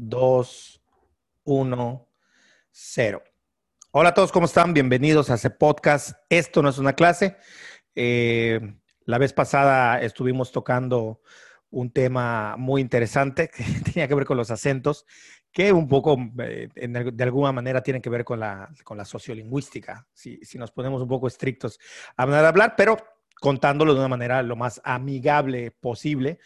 2, 1, 0. Hola a todos, ¿cómo están? Bienvenidos a este podcast. Esto no es una clase. Eh, la vez pasada estuvimos tocando un tema muy interesante que tenía que ver con los acentos, que un poco, eh, de alguna manera, tiene que ver con la, con la sociolingüística, si, si nos ponemos un poco estrictos a hablar, pero contándolo de una manera lo más amigable posible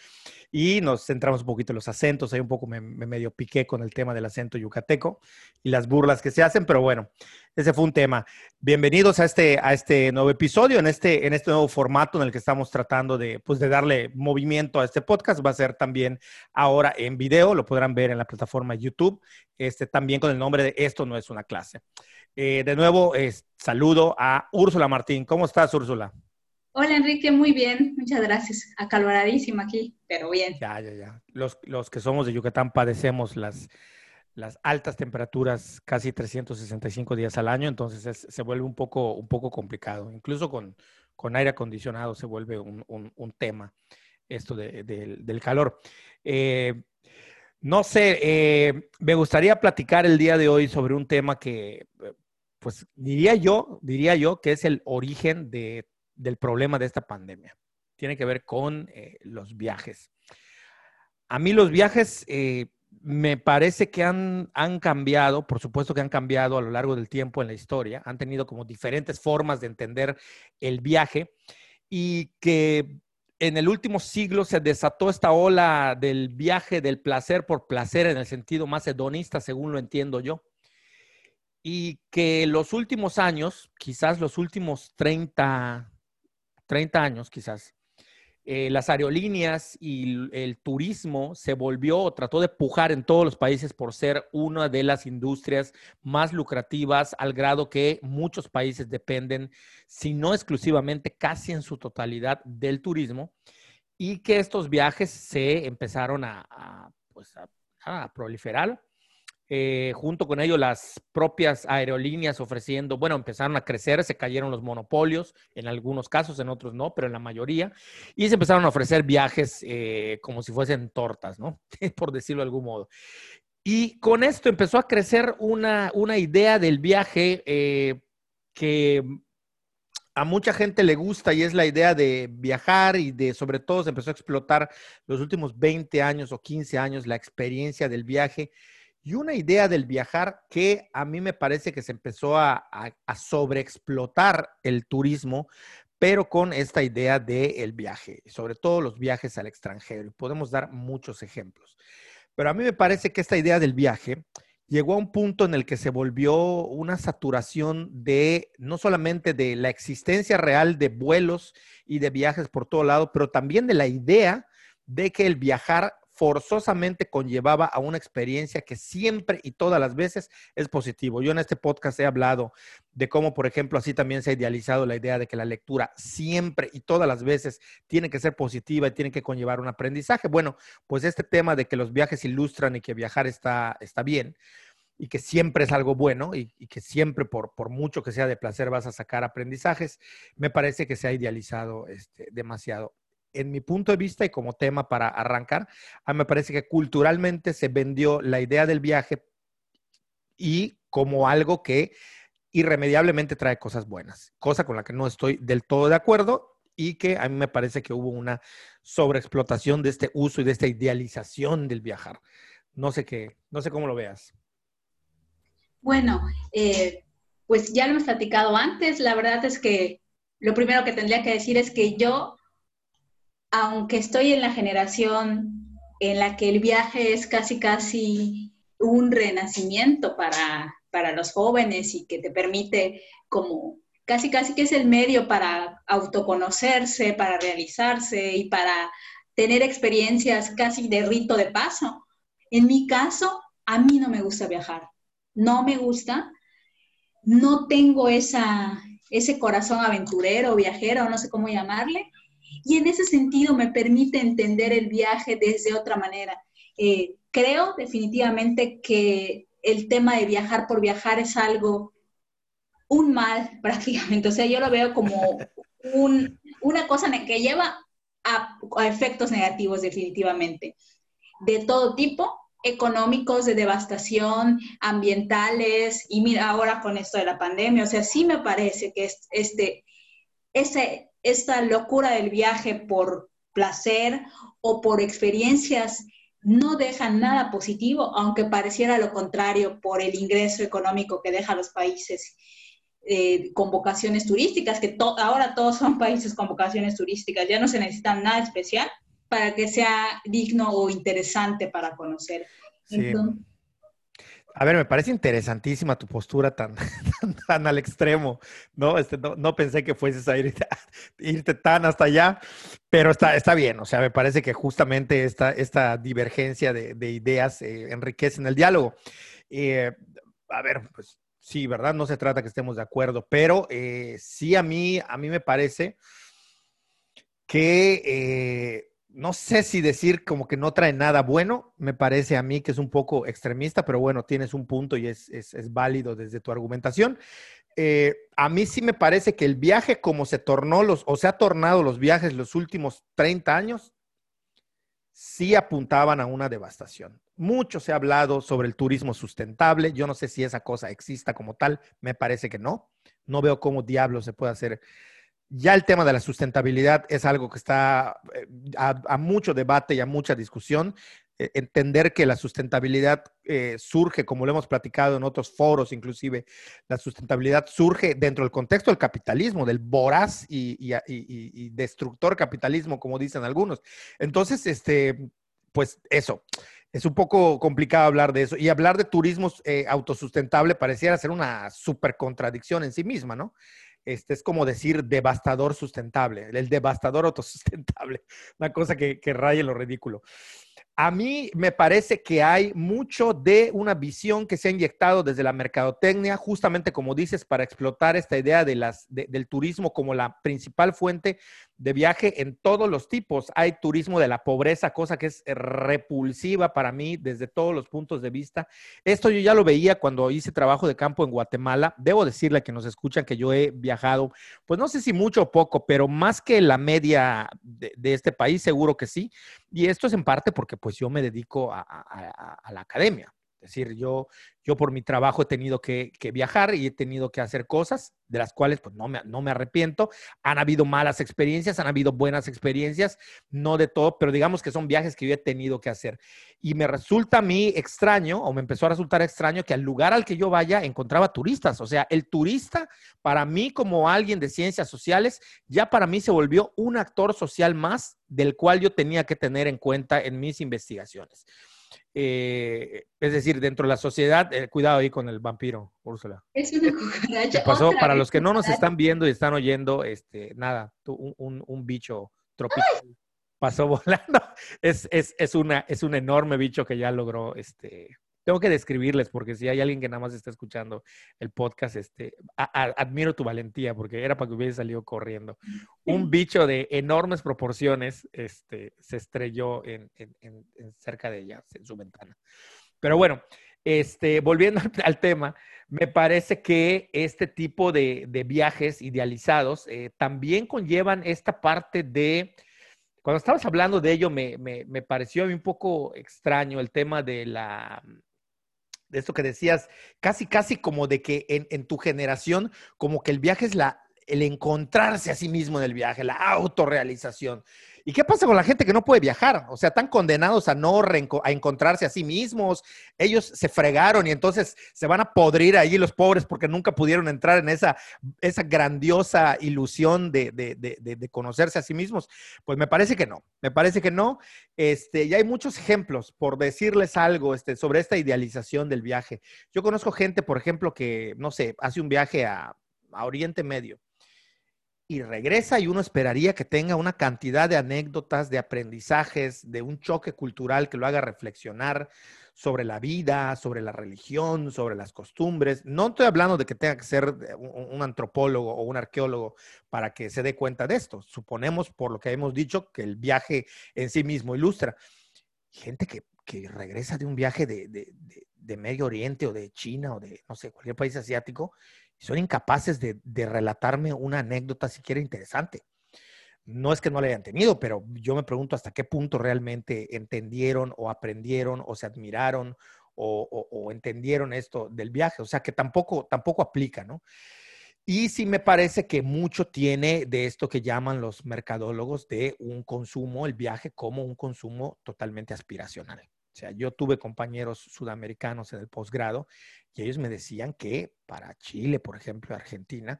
y nos centramos un poquito en los acentos. Ahí un poco me, medio piqué con el tema del acento yucateco y las burlas que se hacen, pero bueno, ese fue un tema. Bienvenidos a este, a este nuevo episodio, en este, en este nuevo formato en el que estamos tratando de, pues, de darle movimiento a este podcast. Va a ser también ahora en video, lo podrán ver en la plataforma YouTube, este, también con el nombre de Esto no es una clase. Eh, de nuevo, saludo a Úrsula Martín. ¿Cómo estás, Úrsula? Hola Enrique, muy bien, muchas gracias. Acaloradísima aquí, pero bien. Ya, ya, ya. Los, los que somos de Yucatán padecemos las, las altas temperaturas casi 365 días al año, entonces se vuelve un poco, un poco complicado. Incluso con, con aire acondicionado se vuelve un, un, tema esto de, del calor. Eh, no sé, eh, me gustaría platicar el día de hoy sobre un tema que, pues diría yo, diría yo que es el origen de del problema de esta pandemia. Tiene que ver con eh, los viajes. A mí los viajes eh, me parece que han, han cambiado, por supuesto que han cambiado a lo largo del tiempo en la historia, han tenido como diferentes formas de entender el viaje y que en el último siglo se desató esta ola del viaje del placer por placer en el sentido más hedonista, según lo entiendo yo. Y que los últimos años, quizás los últimos 30, 30 años quizás, eh, las aerolíneas y el, turismo se volvió trató de pujar en todos los países por ser una de las industrias más lucrativas al grado que muchos países dependen, si no exclusivamente, casi en su totalidad del turismo y que estos viajes se empezaron a, pues a proliferar eh, junto con ello las propias aerolíneas ofreciendo, bueno, empezaron a crecer, se cayeron los monopolios, en algunos casos, en otros no, pero en la mayoría, y se empezaron a ofrecer viajes eh, como si fuesen tortas, ¿no? Por decirlo de algún modo. Y con esto empezó a crecer una, una idea del viaje eh, que a mucha gente le gusta y es la idea de viajar y de, sobre todo, se empezó a explotar los últimos 20 años o 15 años la experiencia del viaje y una idea del viajar que a mí me parece que se empezó a, sobreexplotar el turismo, pero con esta idea del viaje, sobre todo los viajes al extranjero. Y podemos dar muchos ejemplos. Pero a mí me parece que esta idea del viaje llegó a un punto en el que se volvió una saturación de no solamente de la existencia real de vuelos y de viajes por todo lado, pero también de la idea de que el viajar forzosamente conllevaba a una experiencia que siempre y todas las veces es positivo. Yo en este podcast he hablado de cómo, por ejemplo, así también se ha idealizado la idea de que la lectura siempre y todas las veces tiene que ser positiva y tiene que conllevar un aprendizaje. Bueno, pues este tema de que los viajes ilustran y que viajar está, está bien y que siempre es algo bueno y, que siempre, por, por, mucho que sea de placer, vas a sacar aprendizajes, me parece que se ha idealizado este, demasiado en mi punto de vista y como tema para arrancar, a mí me parece que culturalmente se vendió la idea del viaje y como algo que irremediablemente trae cosas buenas, cosa con la que no estoy del todo de acuerdo y que a mí me parece que hubo una sobreexplotación de este uso y de esta idealización del viajar. No sé qué, no sé cómo lo veas. Bueno, eh, pues ya lo hemos platicado antes. La verdad es que lo primero que tendría que decir es que yo aunque estoy en la generación en la que el viaje es casi, casi un renacimiento para, los jóvenes y que te permite como casi, casi que es el medio para autoconocerse, para realizarse y para tener experiencias casi de rito de paso. En mi caso, a mí no me gusta viajar. No me gusta. No tengo esa, ese corazón aventurero, viajero, no sé cómo llamarle y en ese sentido me permite entender el viaje desde otra manera. Eh, creo definitivamente que el tema de viajar por viajar es algo, un mal prácticamente, o sea, yo lo veo como una cosa que lleva a, efectos negativos definitivamente, de todo tipo, económicos de devastación, ambientales, y mira ahora con esto de la pandemia, o sea, sí me parece que este, ese, esta locura del viaje por placer o por experiencias no deja nada positivo, aunque pareciera lo contrario por el ingreso económico que deja los países eh, con vocaciones turísticas, que ahora todos son países con vocaciones turísticas, ya no se necesita nada especial para que sea digno o interesante para conocer. A ver, me parece interesantísima tu postura tan, tan, al extremo, ¿no? Este, ¿no? pensé que fueses a, irte tan hasta allá, pero está, está bien, o sea, me parece que justamente esta, esta divergencia de, ideas eh, enriquecen el diálogo. Eh, a ver, pues sí, ¿verdad? No se trata que estemos de acuerdo, pero eh, sí a mí, a mí me parece que no sé si decir como que no trae nada bueno, me parece a mí que es un poco extremista, pero bueno, tienes un punto y es, válido desde tu argumentación. Eh, a mí sí me parece que el viaje como se tornó los, o se ha tornado los viajes los últimos 30 años, sí apuntaban a una devastación. Mucho se ha hablado sobre el turismo sustentable. Yo no sé si esa cosa exista como tal, me parece que no. No veo cómo diablos se puede hacer ya el tema de la sustentabilidad es algo que está eh, a, mucho debate y a mucha discusión. E, entender que la sustentabilidad eh, surge, como lo hemos platicado en otros foros, inclusive, la sustentabilidad surge dentro del contexto del capitalismo, del voraz y, destructor capitalismo, como dicen algunos. Entonces, este, pues eso. Es un poco complicado hablar de eso. Y hablar de turismo eh, autosustentable pareciera ser una super contradicción en sí misma, ¿no? Este, es como decir devastador sustentable, el devastador autosustentable, una cosa que, que raya lo ridículo. A mí me parece que hay mucho de una visión que se ha inyectado desde la mercadotecnia, justamente como dices, para explotar esta idea de las, del turismo como la principal fuente de viaje en todos los tipos. Hay turismo de la pobreza, cosa que es repulsiva para mí desde todos los puntos de vista. Esto yo ya lo veía cuando hice trabajo de campo en Guatemala. Debo decirle a que nos escuchan que yo he viajado, pues no sé si mucho o poco, pero más que la media de, de este país, seguro que sí. Y esto es en parte porque pues yo me dedico a, la academia. Es decir, yo, yo por mi trabajo he tenido que, viajar y he tenido que hacer cosas de las cuales pues no me, no me arrepiento. Han habido malas experiencias, han habido buenas experiencias, no de todo, pero digamos que son viajes que yo he tenido que hacer. Y me resulta a mí extraño, o me empezó a resultar extraño, que al lugar al que yo vaya encontraba turistas. O sea, el turista, para mí como alguien de ciencias sociales, ya para mí se volvió un actor social más del cual yo tenía que tener en cuenta en mis investigaciones. Eh, es decir, dentro de la sociedad, eh, cuidado ahí con el vampiro, Úrsula. Es una cucaracha. pasó? Para los que no nos están viendo y están oyendo, este, nada, un, un, bicho tropical pasó volando. Es, es, es, una, es un enorme bicho que ya logró este, tengo que describirles porque si hay alguien que nada más está escuchando el podcast, este, admiro tu valentía porque era para que hubiese salido corriendo. Un bicho de enormes proporciones este, se estrelló en, cerca de ella, en su ventana. Pero bueno, este, volviendo al, tema, me parece que este tipo de, viajes idealizados eh, también conllevan esta parte de... Cuando estabas hablando de ello, me, me, pareció a mí un poco extraño el tema de la, de esto que decías, casi, casi como de que en, tu generación, como que el viaje es la, el encontrarse a sí mismo en el viaje, la autorrealización. ¿Y qué pasa con la gente que no puede viajar? O sea, están condenados a no a encontrarse a sí mismos. Ellos se fregaron y entonces se van a podrir ahí los pobres porque nunca pudieron entrar en esa, esa grandiosa ilusión de, de, de, conocerse a sí mismos. Pues me parece que no. Me parece que no. Este, y hay muchos ejemplos, por decirles algo este, sobre esta idealización del viaje. Yo conozco gente, por ejemplo, que, no sé, hace un viaje a, a Oriente Medio y regresa y uno esperaría que tenga una cantidad de anécdotas, de aprendizajes, de un choque cultural que lo haga reflexionar sobre la vida, sobre la religión, sobre las costumbres. No estoy hablando de que tenga que ser un, antropólogo o un arqueólogo para que se dé cuenta de esto. Suponemos, por lo que hemos dicho, que el viaje en sí mismo ilustra. Gente que, regresa de un viaje de, de Medio Oriente o de China o de, no sé, cualquier país asiático son incapaces de, relatarme una anécdota siquiera interesante. no es que no le hayan tenido, pero yo me pregunto hasta qué punto realmente entendieron o aprendieron o se admiraron o, entendieron esto del viaje. O sea, que tampoco, tampoco aplica, ¿no? Y sí me parece que mucho tiene de esto que llaman los mercadólogos de un consumo, el viaje como un consumo totalmente aspiracional. O sea, yo tuve compañeros sudamericanos en el posgrado y ellos me decían que para Chile, por ejemplo, Argentina,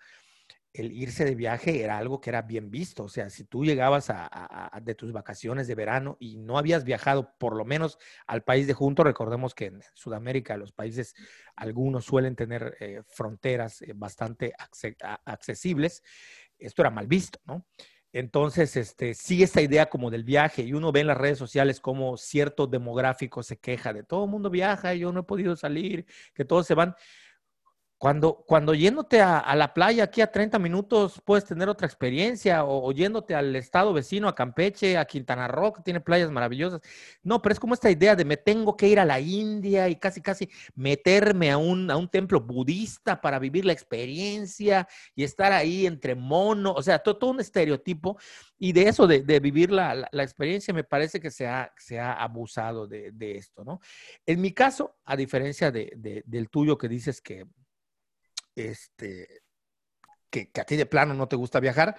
el irse de viaje era algo que era bien visto. O sea, si tú llegabas a, de tus vacaciones de verano y no habías viajado por lo menos al país de junto, recordemos que en Sudamérica los países, algunos suelen tener eh, fronteras eh, bastante accesibles, esto era mal visto, ¿no? Entonces, este, sí, esta idea como del viaje, y uno ve en las redes sociales como cierto demográfico se queja de todo el mundo viaja, yo no he podido salir, que todos se van. Cuando, cuando yéndote a, la playa aquí a 30 minutos puedes tener otra experiencia o, yéndote al estado vecino, a Campeche, a Quintana Roo, que tiene playas maravillosas. No, pero es como esta idea de me tengo que ir a la India y casi, casi meterme a un, a un templo budista para vivir la experiencia y estar ahí entre mono, o sea, todo, un estereotipo. Y de eso, de, vivir la, la, experiencia, me parece que se ha, se ha abusado de, de, esto, ¿no? En mi caso, a diferencia de, del tuyo que dices que este, que, a ti de plano no te gusta viajar.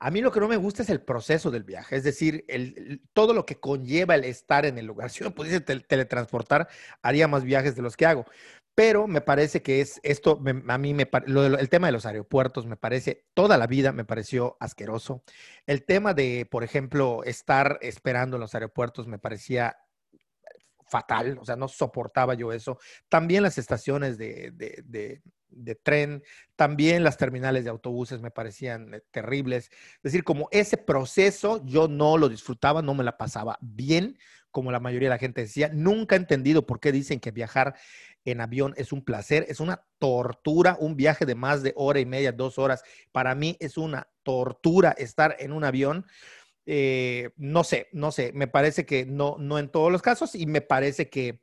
A mí lo que no me gusta es el proceso del viaje, es decir, el, todo lo que conlleva el estar en el lugar. Si yo pudiese teletransportar, haría más viajes de los que hago. Pero me parece que es esto, a mí me, el tema de los aeropuertos me parece, toda la vida me pareció asqueroso. El tema de, por ejemplo, estar esperando en los aeropuertos me parecía fatal, o sea, no soportaba yo eso. También las estaciones de, de tren, también las terminales de autobuses me parecían eh, terribles. Es decir, como ese proceso yo no lo disfrutaba, no me la pasaba bien, como la mayoría de la gente decía. Nunca he entendido por qué dicen que viajar en avión es un placer, es una tortura, un viaje de más de hora y media, dos horas. Para mí es una tortura estar en un avión. Eh, no sé, no sé, me parece que no, no en todos los casos y me parece que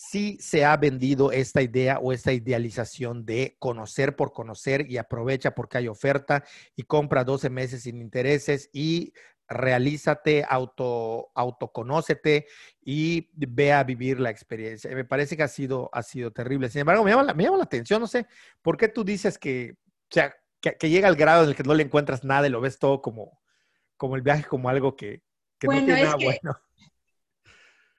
sí se ha vendido esta idea o esta idealización de conocer por conocer y aprovecha porque hay oferta y compra 12 meses sin intereses y realízate, auto, autoconócete y ve a vivir la experiencia. Me parece que ha sido, ha sido terrible. Sin embargo, me llama, la, me llama la atención, no sé, ¿por qué tú dices que, o sea, que, llega al grado en el que no le encuentras nada y lo ves todo como, como el viaje como algo que, no tiene nada bueno?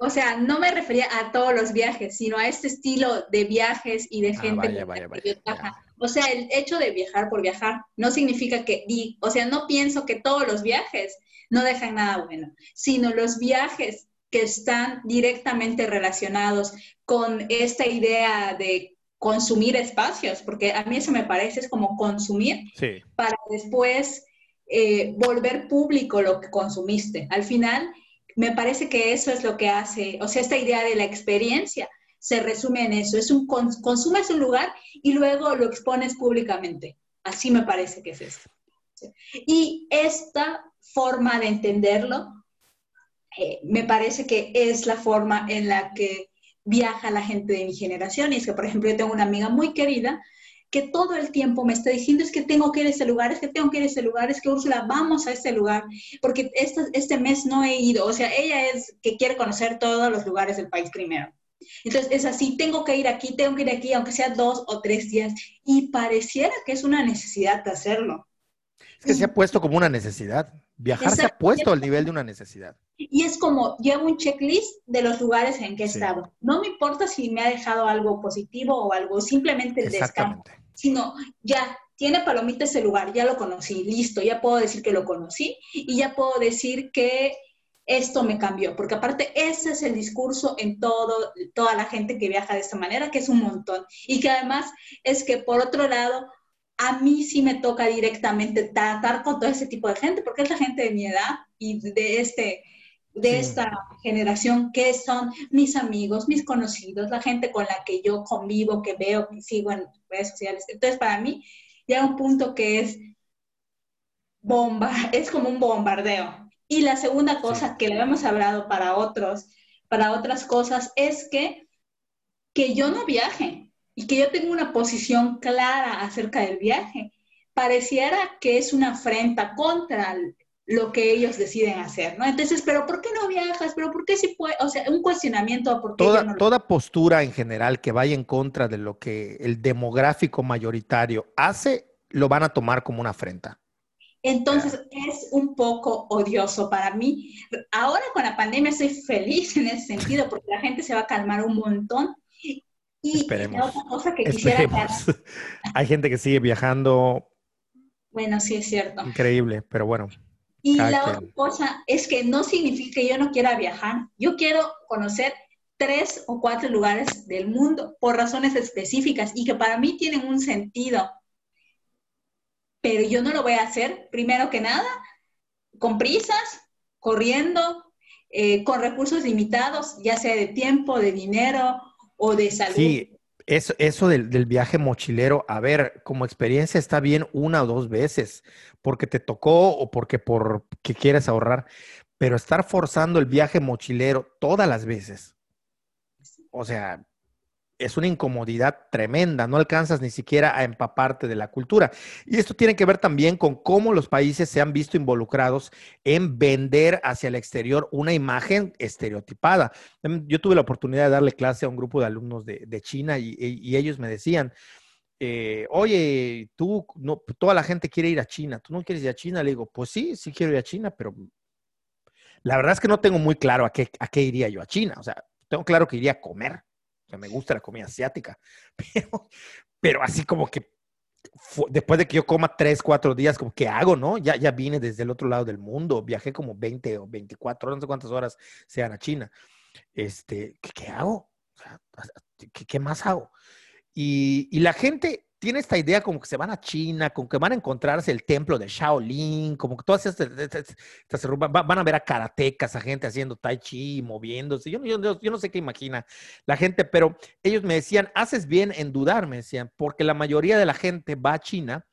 O sea, no me refería a todos los viajes, sino a este estilo de viajes y de ah, gente que viaja. O sea, el hecho de viajar por viajar no significa que, o sea, no pienso que todos los viajes no dejan nada bueno, sino los viajes que están directamente relacionados con esta idea de consumir espacios, porque a mí eso me parece es como consumir para después eh, volver público lo que consumiste. Al final, me parece que eso es lo que hace, o sea, esta idea de la experiencia se resume en eso, es un consumes un lugar y luego lo expones públicamente. Así me parece que es eso. Y esta forma de entenderlo eh, me parece que es la forma en la que viaja la gente de mi generación. Y es que, por ejemplo, yo tengo una amiga muy querida que todo el tiempo me está diciendo es que tengo que ir a ese lugar, es que tengo que ir a ese lugar, es que Úrsula, vamos a este lugar, porque este, este mes no he ido. O sea, ella es que quiere conocer todos los lugares del país primero. Entonces es así, tengo que ir aquí, tengo que ir aquí, aunque sea dos o tres días. Y pareciera que es una necesidad de hacerlo. Es que se ha puesto como una necesidad. Viajar se ha puesto al nivel de una necesidad. Y es como, llevo un checklist de los lugares en que he estado. No me importa si me ha dejado algo positivo o algo, simplemente el descanso sino ya tiene palomita ese lugar, ya lo conocí, listo, ya puedo decir que lo conocí y ya puedo decir que esto me cambió, porque aparte ese es el discurso en todo, toda la gente que viaja de esta manera, que es un montón, y que además es que por otro lado, a mí sí me toca directamente tratar con todo ese tipo de gente, porque es la gente de mi edad y de este, de esta generación que son mis amigos, mis conocidos, la gente con la que yo convivo, que veo, que sigo en redes sociales. Entonces, para mí, llega un punto que es bomba, es como un bombardeo. Y la segunda cosa que le hemos hablado para otros, para otras cosas, es que, que yo no viaje y que yo tengo una posición clara acerca del viaje. Pareciera que es una afrenta contra lo que ellos deciden hacer, ¿no? Entonces, pero ¿por qué no viajas? ¿Pero por qué si puede? O sea, un cuestionamiento por toda, toda postura en general que vaya en contra de lo que el demográfico mayoritario hace, lo van a tomar como una afrenta. Entonces es un poco odioso para mí. Ahora con la pandemia estoy feliz en ese sentido porque la gente se va a calmar un montón. Y otra cosa que quisiera Hay gente que sigue viajando. Bueno, sí es cierto. Increíble, pero bueno. Y la otra cosa es que no significa que yo no quiera viajar. Yo quiero conocer tres o cuatro lugares del mundo por razones específicas y que para mí tienen un sentido pero yo no lo voy a hacer, primero que nada, con prisas, corriendo, eh, con recursos limitados, ya sea de tiempo, de dinero o de salud. Sí, eso, eso del, del, viaje mochilero, a ver, como experiencia está bien una o dos veces, porque te tocó o porque por que quieres ahorrar, pero estar forzando el viaje mochilero todas las veces, o sea, es una incomodidad tremenda, no alcanzas ni siquiera a empaparte de la cultura. Y esto tiene que ver también con cómo los países se han visto involucrados en vender hacia el exterior una imagen estereotipada. Em, yo tuve la oportunidad de darle clase a un grupo de alumnos de, China y, ellos me decían, eh, oye, tú, no, toda la gente quiere ir a China, ¿tú no quieres ir a China? Le digo, pues sí, sí quiero ir a China, pero la verdad es que no tengo muy claro a qué, a qué iría yo a China. O sea, tengo claro que iría a comer me gusta la comida asiática, pero, pero así como que después de que yo coma tres, cuatro días, como, ¿qué hago, no? Ya, ya vine desde el otro lado del mundo, viajé como 20 o 24 horas, no sé cuántas horas sean a China. Este, ¿qué, hago? ¿qué, ¿qué, más hago? Y, y la gente tiene esta idea como que se van a China, como que van a encontrarse el templo de Shaolin, como que todas estas, van a ver a karatecas, a gente haciendo tai chi, moviéndose. Yo, yo, yo, no sé qué imagina la gente, pero ellos me decían, haces bien en dudar, me decían, porque la mayoría de la gente va a China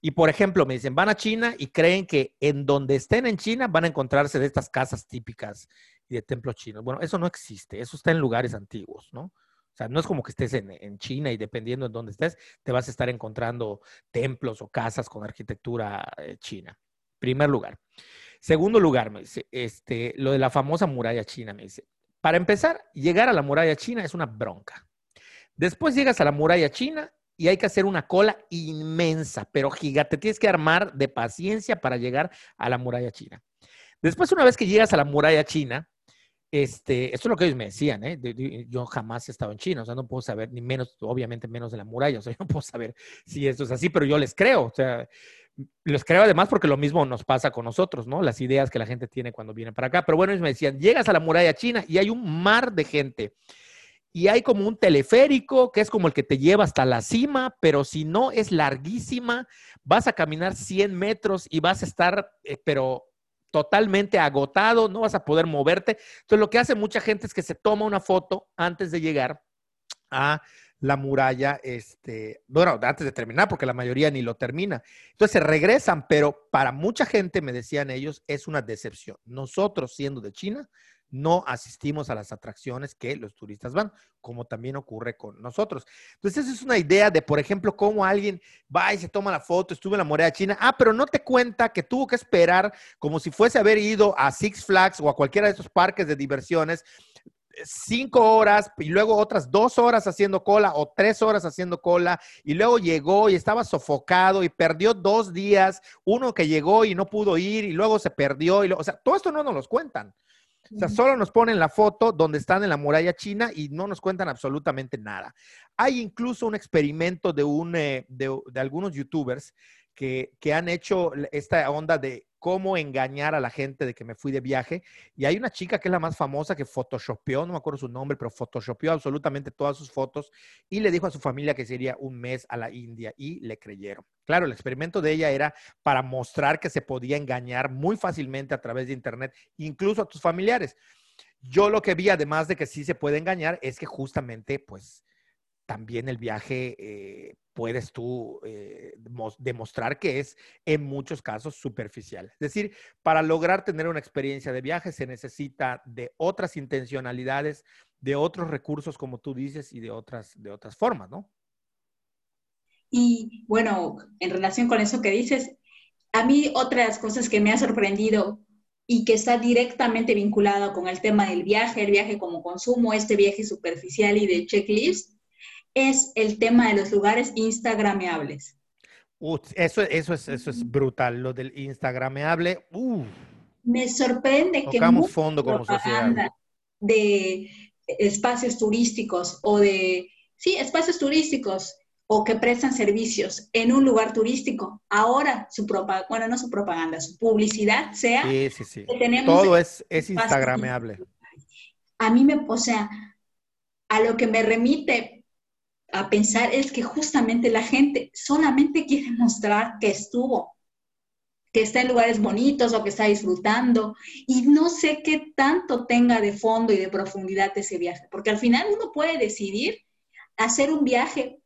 y, por ejemplo, me dicen, van a China y creen que en donde estén en China van a encontrarse de estas casas típicas y de templos chinos. Bueno, eso no existe, eso está en lugares antiguos, ¿no? O sea, no es como que estés en, China y dependiendo de dónde estés, te vas a estar encontrando templos o casas con arquitectura eh, china. Primer lugar. Segundo lugar, me dice, este, lo de la famosa muralla china, me dice. Para empezar, llegar a la muralla china es una bronca. Después llegas a la muralla china y hay que hacer una cola inmensa, pero gigante. Tienes que armar de paciencia para llegar a la muralla china. Después, una vez que llegas a la muralla china, este, esto es lo que ellos me decían, ¿eh? yo jamás he estado en China, o sea, no puedo saber, ni menos, obviamente menos de la muralla, o sea, yo no puedo saber si esto es así, pero yo les creo, o sea, les creo además porque lo mismo nos pasa con nosotros, ¿no? Las ideas que la gente tiene cuando viene para acá. Pero bueno, ellos me decían, llegas a la muralla china y hay un mar de gente. Y hay como un teleférico que es como el que te lleva hasta la cima, pero si no es larguísima, vas a caminar 100 metros y vas a estar, eh, pero totalmente agotado, no vas a poder moverte. Entonces, lo que hace mucha gente es que se toma una foto antes de llegar a la muralla, este, bueno, antes de terminar, porque la mayoría ni lo termina. Entonces se regresan, pero para mucha gente, me decían ellos, es una decepción. Nosotros, siendo de China, no asistimos a las atracciones que los turistas van, como también ocurre con nosotros. Entonces, esa es una idea de, por ejemplo, cómo alguien va y se toma la foto, estuve en la muralla china, ah, pero no te cuenta que tuvo que esperar como si fuese haber ido a Six Flags o a cualquiera de esos parques de diversiones cinco horas y luego otras dos horas haciendo cola o tres horas haciendo cola y luego llegó y estaba sofocado y perdió dos días, uno que llegó y no pudo ir y luego se perdió y o sea, todo esto no nos lo cuentan. O sea, solo nos ponen la foto donde están en la muralla china y no nos cuentan absolutamente nada. Hay incluso un experimento de, un, eh, de, de algunos youtubers que, que, han hecho esta onda de cómo engañar a la gente de que me fui de viaje. Y hay una chica que es la más famosa que photoshopeó, no me acuerdo su nombre, pero photoshopeó absolutamente todas sus fotos y le dijo a su familia que sería un mes a la India y le creyeron. Claro, el experimento de ella era para mostrar que se podía engañar muy fácilmente a través de Internet, incluso a tus familiares. Yo lo que vi, además de que sí se puede engañar, es que justamente, pues, también el viaje eh, puedes tú eh, demostrar que es en muchos casos superficial. Es decir, para lograr tener una experiencia de viaje se necesita de otras intencionalidades, de otros recursos, como tú dices, y de otras, de otras formas, ¿no? Y bueno, en relación con eso que dices, a mí otra de las cosas que me ha sorprendido y que está directamente vinculado con el tema del viaje, el viaje como consumo, este viaje superficial y de checklist, es el tema de los lugares instagrameables. eso, eso, es, eso es brutal, lo del instagrameable. Me sorprende que fondo como sociedad. de espacios turísticos o de, sí, espacios turísticos o que prestan servicios en un lugar turístico, ahora su propaganda, bueno, no su propaganda, su publicidad sea sí, sí, sí. Todo es, es instagrameable. A mí me, o sea, a lo que me remite a pensar es que justamente la gente solamente quiere mostrar que estuvo, que está en lugares bonitos o que está disfrutando. Y no sé qué tanto tenga de fondo y de profundidad ese viaje, porque al final uno puede decidir hacer un viaje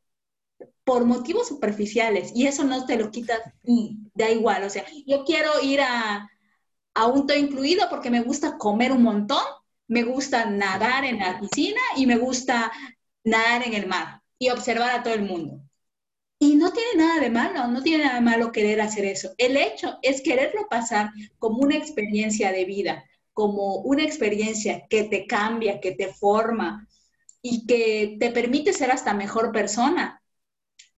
por motivos superficiales y eso no te lo quita y da igual, o sea, yo quiero ir a, a un todo incluido porque me gusta comer un montón, me gusta nadar en la piscina y me gusta nadar en el mar y observar a todo el mundo. Y no tiene nada de malo, no tiene nada de malo querer hacer eso. El hecho es quererlo pasar como una experiencia de vida, como una experiencia que te cambia, que te forma y que te permite ser hasta mejor persona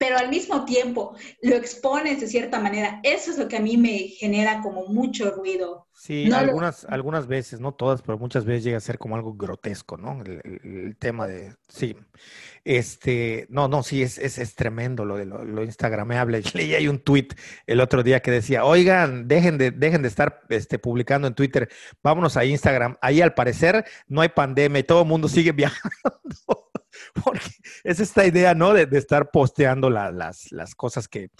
pero al mismo tiempo lo expones de cierta manera. Eso es lo que a mí me genera como mucho ruido. Sí, algunas, algunas veces, no todas, pero muchas veces llega a ser como algo grotesco, ¿no? El, tema de, sí, este, no, no, sí, es, es, tremendo lo de lo, lo instagrameable. Leí ahí un tweet el otro día que decía, oigan, dejen de, dejen de estar este, publicando en Twitter, vámonos a Instagram. Ahí al parecer no hay pandemia y todo el mundo sigue viajando. porque es esta idea, ¿no? De, estar posteando las, cosas que,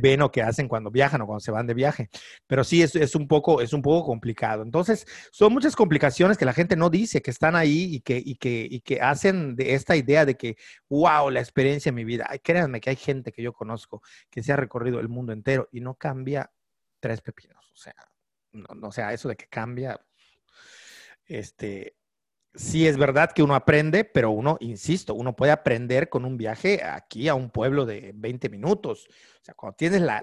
ven o que hacen cuando viajan o cuando se van de viaje. Pero sí, es, es, un poco, es un poco complicado. Entonces, son muchas complicaciones que la gente no dice, que están ahí y que, y que, y que hacen de esta idea de que, wow, la experiencia de mi vida. Ay, créanme que hay gente que yo conozco que se ha recorrido el mundo entero y no cambia tres pepinos. O sea, no o sea, eso de que cambia, este, sí es verdad que uno aprende, pero uno, insisto, uno puede aprender con un viaje aquí a un pueblo de 20 minutos. O sea, cuando tienes la,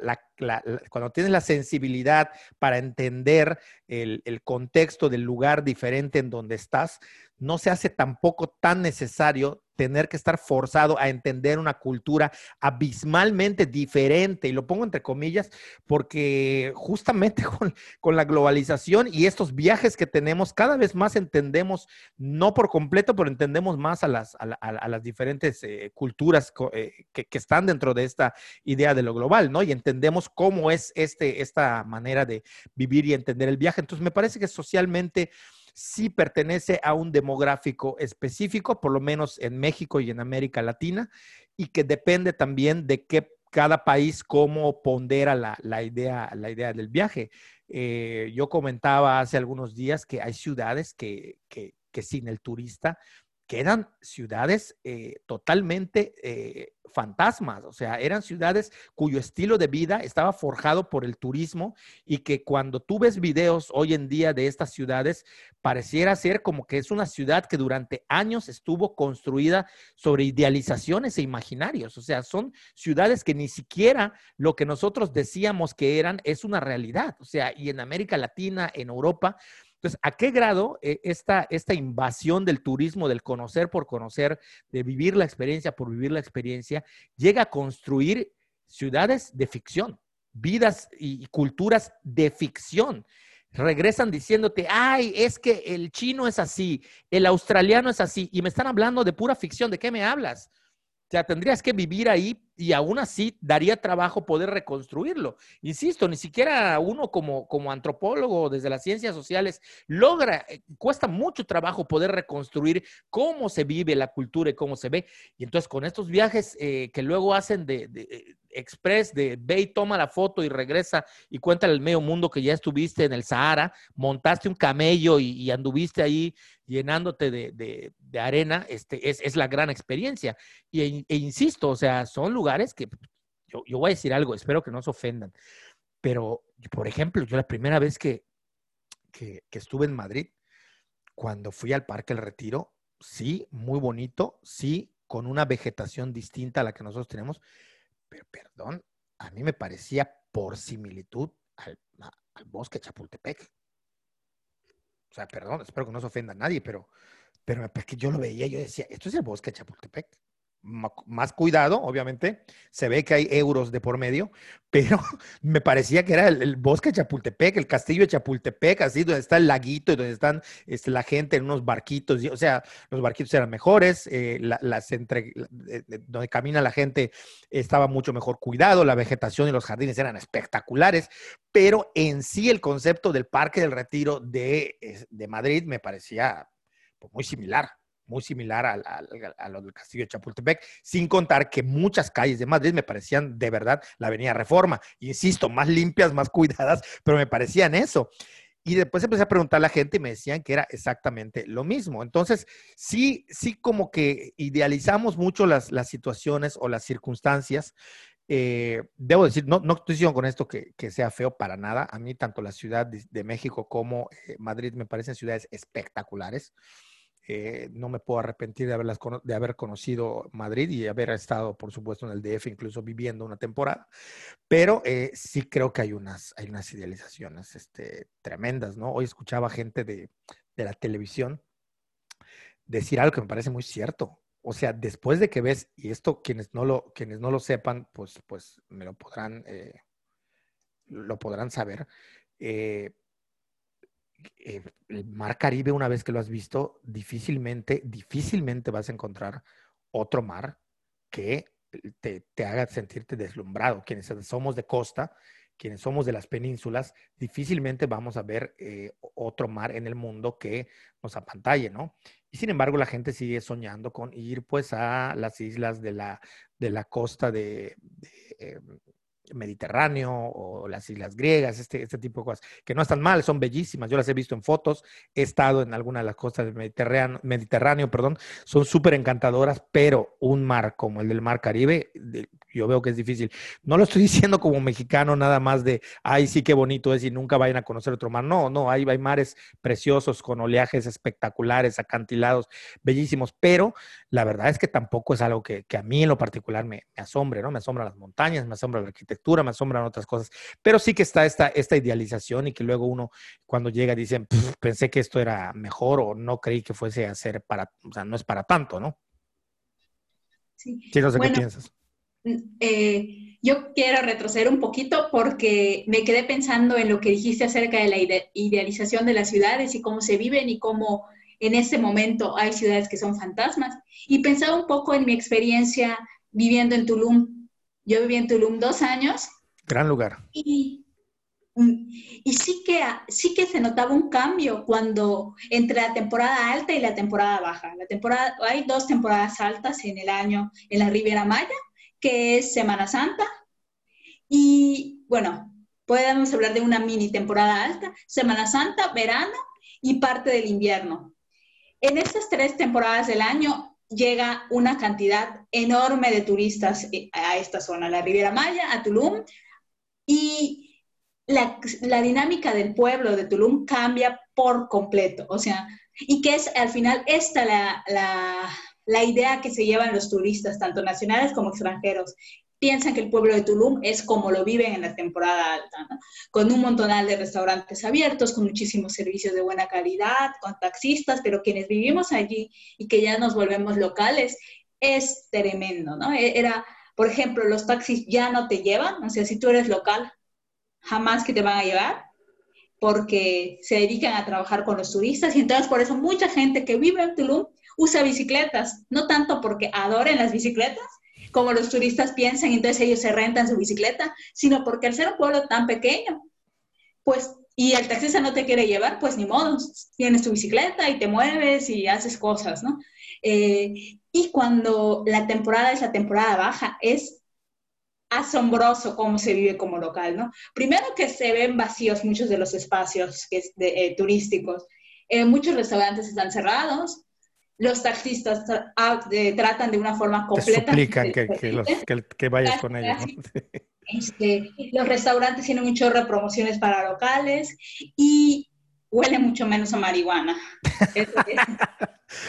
cuando tienes la sensibilidad para entender el, el, contexto del lugar diferente en donde estás, no se hace tampoco tan necesario tener que estar forzado a entender una cultura abismalmente diferente. Y lo pongo entre comillas porque justamente con, la globalización y estos viajes que tenemos, cada vez más entendemos, no por completo, pero entendemos más a las, a, las diferentes eh, culturas eh, que, que, están dentro de esta idea de lo global, ¿no? Y entendemos cómo es este, esta manera de vivir y entender el viaje. Entonces, me parece que socialmente sí pertenece a un demográfico específico, por lo menos en México y en América Latina, y que depende también de qué cada país cómo pondera la, idea, la idea del viaje. Eh, yo comentaba hace algunos días que hay ciudades que, que, que sin el turista que eran ciudades eh, totalmente eh, fantasmas, o sea, eran ciudades cuyo estilo de vida estaba forjado por el turismo y que cuando tú ves videos hoy en día de estas ciudades, pareciera ser como que es una ciudad que durante años estuvo construida sobre idealizaciones e imaginarios, o sea, son ciudades que ni siquiera lo que nosotros decíamos que eran es una realidad, o sea, y en América Latina, en Europa, entonces, ¿a qué grado eh, esta, esta invasión del turismo, del conocer por conocer, de vivir la experiencia por vivir la experiencia, llega a construir ciudades de ficción, vidas y culturas de ficción? regresan diciéndote, ay, es que el chino es así, el australiano es así, y me están hablando de pura ficción, ¿de qué me hablas? O sea, tendrías que vivir ahí y aún así daría trabajo poder reconstruirlo. Insisto, ni siquiera uno como, como antropólogo desde las ciencias sociales logra, eh, cuesta mucho trabajo poder reconstruir cómo se vive la cultura y cómo se ve. Y entonces con estos viajes eh, que luego hacen de, de express de ve y toma la foto y regresa y cuéntale al medio mundo que ya estuviste en el Sahara, montaste un camello y, anduviste ahí llenándote de, arena, este, es, la gran experiencia. Y, e, insisto, o sea, son lugares que yo, voy a decir algo, espero que no se ofendan, pero por ejemplo, yo la primera vez que, que, que estuve en Madrid, cuando fui al Parque El Retiro, sí, muy bonito, sí, con una vegetación distinta a la que nosotros tenemos, pero perdón, a mí me parecía por similitud al, bosque Chapultepec. O sea, perdón, espero que no se ofenda a nadie, pero, pero yo lo veía, yo decía, esto es el bosque Chapultepec más cuidado, obviamente. Se ve que hay euros de por medio, pero me parecía que era el, bosque de Chapultepec, el castillo de Chapultepec, así donde está el laguito y donde están este, la gente en unos barquitos. o sea, los barquitos eran mejores, eh, las entre, donde camina la gente estaba mucho mejor cuidado, la vegetación y los jardines eran espectaculares, pero en sí el concepto del Parque del Retiro de, de Madrid me parecía pues, muy similar muy similar a, lo del Castillo de Chapultepec, sin contar que muchas calles de Madrid me parecían de verdad la Avenida Reforma, insisto, más limpias, más cuidadas, pero me parecían eso. Y después empecé a preguntar a la gente y me decían que era exactamente lo mismo. Entonces, sí, sí como que idealizamos mucho las, situaciones o las circunstancias. Eh, debo decir, no, no estoy diciendo con esto que, sea feo para nada. A mí tanto la Ciudad de, México como eh, Madrid me parecen ciudades espectaculares. Eh, no me puedo arrepentir de, haberlas, de haber conocido Madrid y haber estado, por supuesto, en el DF, incluso viviendo una temporada. Pero eh, sí creo que hay unas, hay unas idealizaciones este, tremendas, ¿no? Hoy escuchaba gente de, de la televisión decir algo que me parece muy cierto. O sea, después de que ves, y esto quienes no lo, quienes no lo sepan, pues, pues me lo podrán, eh, lo podrán saber. Eh, eh, el mar Caribe, una vez que lo has visto, difícilmente, difícilmente vas a encontrar otro mar que te, haga sentirte deslumbrado. Quienes somos de costa, quienes somos de las penínsulas, difícilmente vamos a ver eh, otro mar en el mundo que nos apantalle, ¿no? Y sin embargo, la gente sigue soñando con ir pues a las islas de la, de la costa de, eh, Mediterráneo o las islas griegas, este, este tipo de cosas, que no están mal, son bellísimas. Yo las he visto en fotos, he estado en alguna de las costas del Mediterráneo, Mediterráneo perdón, son súper encantadoras, pero un mar como el del Mar Caribe, yo veo que es difícil. No lo estoy diciendo como mexicano nada más de, ay, sí, qué bonito es y nunca vayan a conocer otro mar. No, no, hay, hay mares preciosos con oleajes espectaculares, acantilados, bellísimos, pero la verdad es que tampoco es algo que, a mí en lo particular me, me asombre, ¿no? Me asombran las montañas, me asombra la arquitectura, me asombran otras cosas, pero sí que está esta, esta idealización y que luego uno cuando llega dice, pensé que esto era mejor o no creí que fuese a ser para, o sea, no es para tanto, ¿no? Sí, sí no sé qué piensas. Eh, yo quiero retroceder un poquito porque me quedé pensando en lo que dijiste acerca de la idealización de las ciudades y cómo se viven y cómo en este momento hay ciudades que son fantasmas. Y pensaba un poco en mi experiencia viviendo en Tulum. Yo viví en Tulum dos años. Gran lugar. Y, y sí, que, sí que se notaba un cambio cuando entre la temporada alta y la temporada baja. La temporada, hay dos temporadas altas en el año en la Riviera Maya que es Semana Santa. Y bueno, podemos hablar de una mini temporada alta, Semana Santa, verano y parte del invierno. En estas tres temporadas del año llega una cantidad enorme de turistas eh, a esta zona, la Riviera Maya, a Tulum, y la, dinámica del pueblo de Tulum cambia por completo. O sea, y que es al final esta la, la idea que se llevan los turistas, tanto nacionales como extranjeros. Piensan que el pueblo de Tulum es como lo viven en la temporada alta, con un montonal de restaurantes abiertos, con muchísimos servicios de buena calidad, con taxistas, pero quienes vivimos allí y que ya nos volvemos locales, es tremendo, ¿no? E-, era, por ejemplo, los taxis ya no te llevan, o sea, si tú eres local, jamás que te van a llevar, porque se dedican a trabajar con los turistas y entonces por eso mucha gente que vive en Tulum usa bicicletas, no tanto porque adoren las bicicletas, como los turistas piensan, entonces ellos se rentan su bicicleta, sino porque al ser un pueblo tan pequeño, pues, y el taxista no te quiere llevar, pues ni modo, tienes tu bicicleta y te mueves y haces cosas, ¿no? Eh, y cuando la temporada es la temporada baja, es asombroso cómo se vive como local, ¿no? Primero que se ven vacíos muchos de los espacios que eh, turísticos, eh, muchos restaurantes están cerrados, los taxistas tratan de una forma completa. Te suplican que, vayas con ellos. Este, los restaurantes tienen un chorro de promociones para locales y huele mucho menos a marihuana.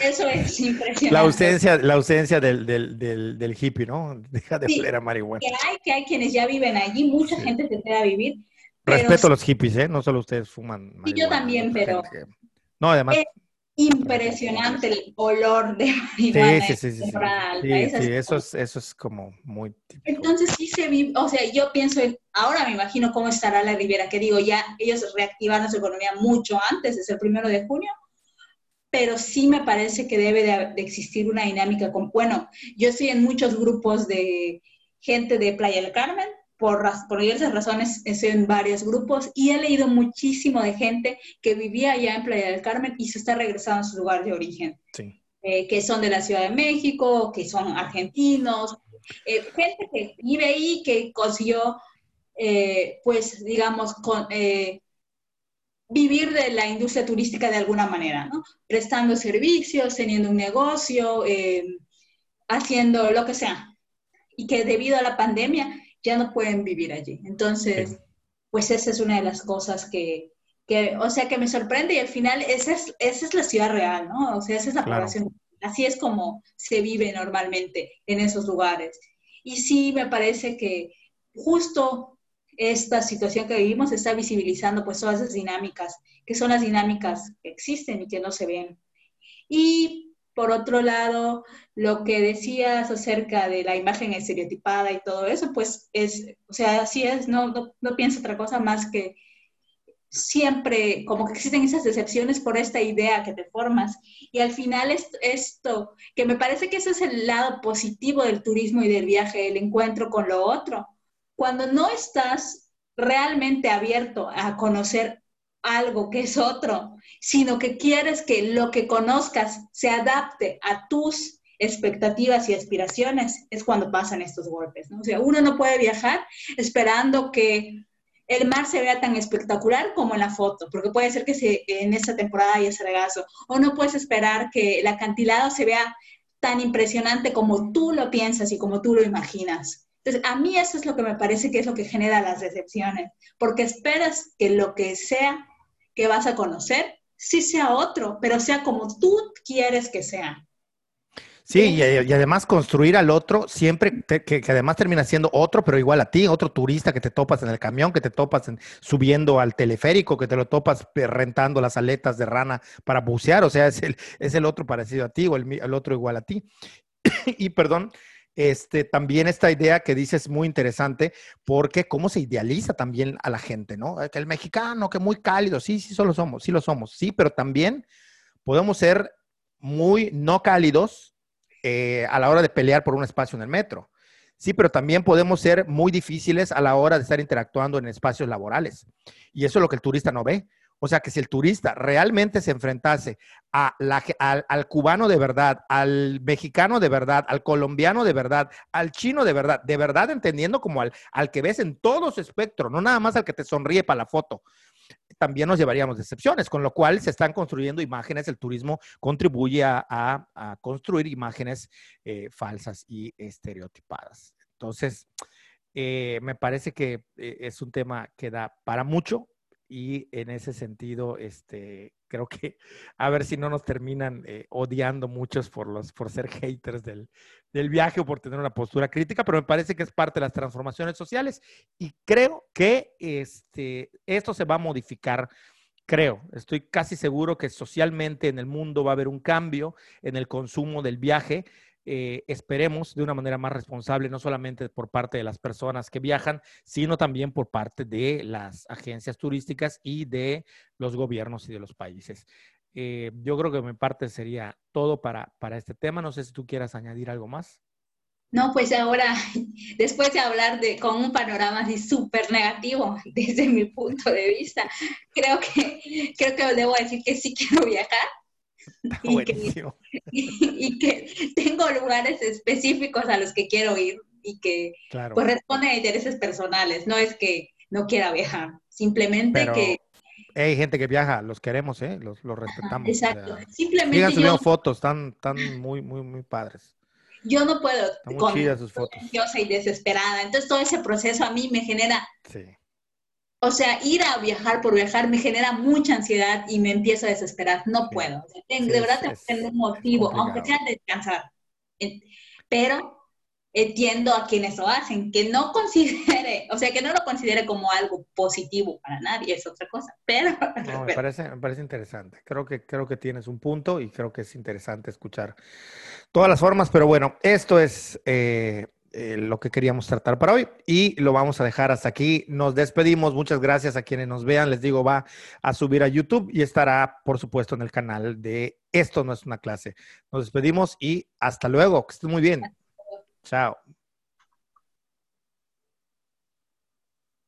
Eso es, impresionante. La ausencia, la ausencia del, del, hippie, ¿no? Deja de oler a marihuana. Que hay, que hay quienes ya viven allí, mucha gente se queda a vivir, Respeto a los hippies, ¿eh? No solo ustedes fuman. Y yo también, pero... No, además... Es impresionante el olor de marihuana. Sí, sí, sí. Sí, sí, eso, es, eso es como muy típico. Entonces sí se vive, o sea, yo pienso, en, ahora me imagino cómo estará la Riviera, que digo, ya ellos reactivaron su economía mucho antes, desde el primero de junio, pero sí me parece que debe de, existir una dinámica con, bueno, yo estoy en muchos grupos de gente de Playa del Carmen, por, por diversas razones estoy en varios grupos y he leído muchísimo de gente que vivía allá en Playa del Carmen y se está regresando a su lugar de origen. Eh, que son de la Ciudad de México, que son argentinos, eh, gente que vive ahí, que consiguió, eh, pues, digamos, con, vivir de la industria turística de alguna manera, ¿no? Prestando servicios, teniendo un negocio, eh, haciendo lo que sea. Y que debido a la pandemia ya no pueden vivir allí. Entonces, pues esa es una de las cosas que, que, o sea, que me sorprende y al final esa es, esa es la ciudad real, ¿no? O sea, esa es la población. Así es como se vive normalmente en esos lugares. Y sí, me parece que justo esta situación que vivimos está visibilizando pues todas esas dinámicas, que son las dinámicas que existen y que no se ven. Y por otro lado, lo que decías acerca de la imagen estereotipada y todo eso, pues es, o sea, así es, no, no, no pienso otra cosa más que siempre como que existen esas decepciones por esta idea que te formas. Y al final esto, esto, que me parece que ese es el lado positivo del turismo y del viaje, el encuentro con lo otro, cuando no estás realmente abierto a conocer algo que es otro, sino que quieres que lo que conozcas se adapte a tus expectativas y aspiraciones, es cuando pasan estos golpes. ¿no? O sea, uno no puede viajar esperando que el mar se vea tan espectacular como en la foto, porque puede ser que en esta temporada haya sargazo, o no puedes esperar que el acantilado se vea tan impresionante como tú lo piensas y como tú lo imaginas. Entonces, a mí eso es lo que me parece que es lo que genera las decepciones, porque esperas que lo que sea que vas a conocer, sí sea otro, pero sea como tú quieres que sea. Sí, y, además construir al otro siempre, que, además termina siendo otro, pero igual a ti, otro turista que te topas en el camión, que te topas subiendo al teleférico, que te lo topas rentando las aletas de rana para bucear, o sea, es el, es el otro parecido a ti o el, el otro igual a ti. y perdón, este, también esta idea que dices es muy interesante porque cómo se idealiza también a la gente, ¿no? Que el mexicano, que muy cálido, sí, sí, solo somos, sí lo somos, sí, pero también podemos ser muy no cálidos eh, a la hora de pelear por un espacio en el metro. Sí, pero también podemos ser muy difíciles a la hora de estar interactuando en espacios laborales. Y eso es lo que el turista no ve. O sea que si el turista realmente se enfrentase al, cubano de verdad, al mexicano de verdad, al colombiano de verdad, al chino de verdad, de verdad entendiendo como al, al que ves en todo su espectro, no nada más al que te sonríe para la foto, también nos llevaríamos decepciones, con lo cual se están construyendo imágenes, el turismo contribuye a, construir imágenes eh, falsas y estereotipadas. Entonces, eh, me parece que eh, es un tema que da para mucho, y en ese sentido, este, creo que a ver si no nos terminan eh, odiando muchos por, los, por ser haters del, del, viaje o por tener una postura crítica, pero me parece que es parte de las transformaciones sociales y creo que este, esto se va a modificar. Creo, estoy casi seguro que socialmente en el mundo va a haber un cambio en el consumo del viaje eh, esperemos de una manera más responsable, no solamente por parte de las personas que viajan, sino también por parte de las agencias turísticas y de los gobiernos y de los países. Eh, yo creo que mi parte sería todo para, para este tema. No sé si tú quieras añadir algo más. No, pues ahora, después de hablar de, con un panorama así súper negativo desde mi punto de vista, creo que, creo que debo decir que sí quiero viajar y que, y, que, tengo lugares específicos a los que quiero ir y que pues responden a intereses personales, no es que no quiera viajar, simplemente que... Hay gente que viaja, los queremos, ¿eh? los, los respetamos. Exacto, simplemente... subiendo fotos, están, están muy, muy, muy padres. Yo no puedo con sus fotos. Yo soy desesperada, entonces todo ese proceso a mí me genera sí o sea, ir a viajar por viajar me genera mucha ansiedad y me empiezo a desesperar. No puedo. de verdad tengo que un motivo, aunque sea descansar. Pero entiendo a quienes lo hacen, que no considere, o sea, que no lo considere como algo positivo para nadie, es otra cosa, pero... No, me, parece, me parece interesante, creo que, creo que tienes un punto y creo que es interesante escuchar todas las formas, pero bueno, esto es eh, eh, lo que queríamos tratar para hoy y lo vamos a dejar hasta aquí. Nos despedimos, muchas gracias a quienes nos vean, les digo, va a subir a YouTube y estará, por supuesto, en el canal de Esto no es una clase. Nos despedimos y hasta luego, que estén muy bien. Chao.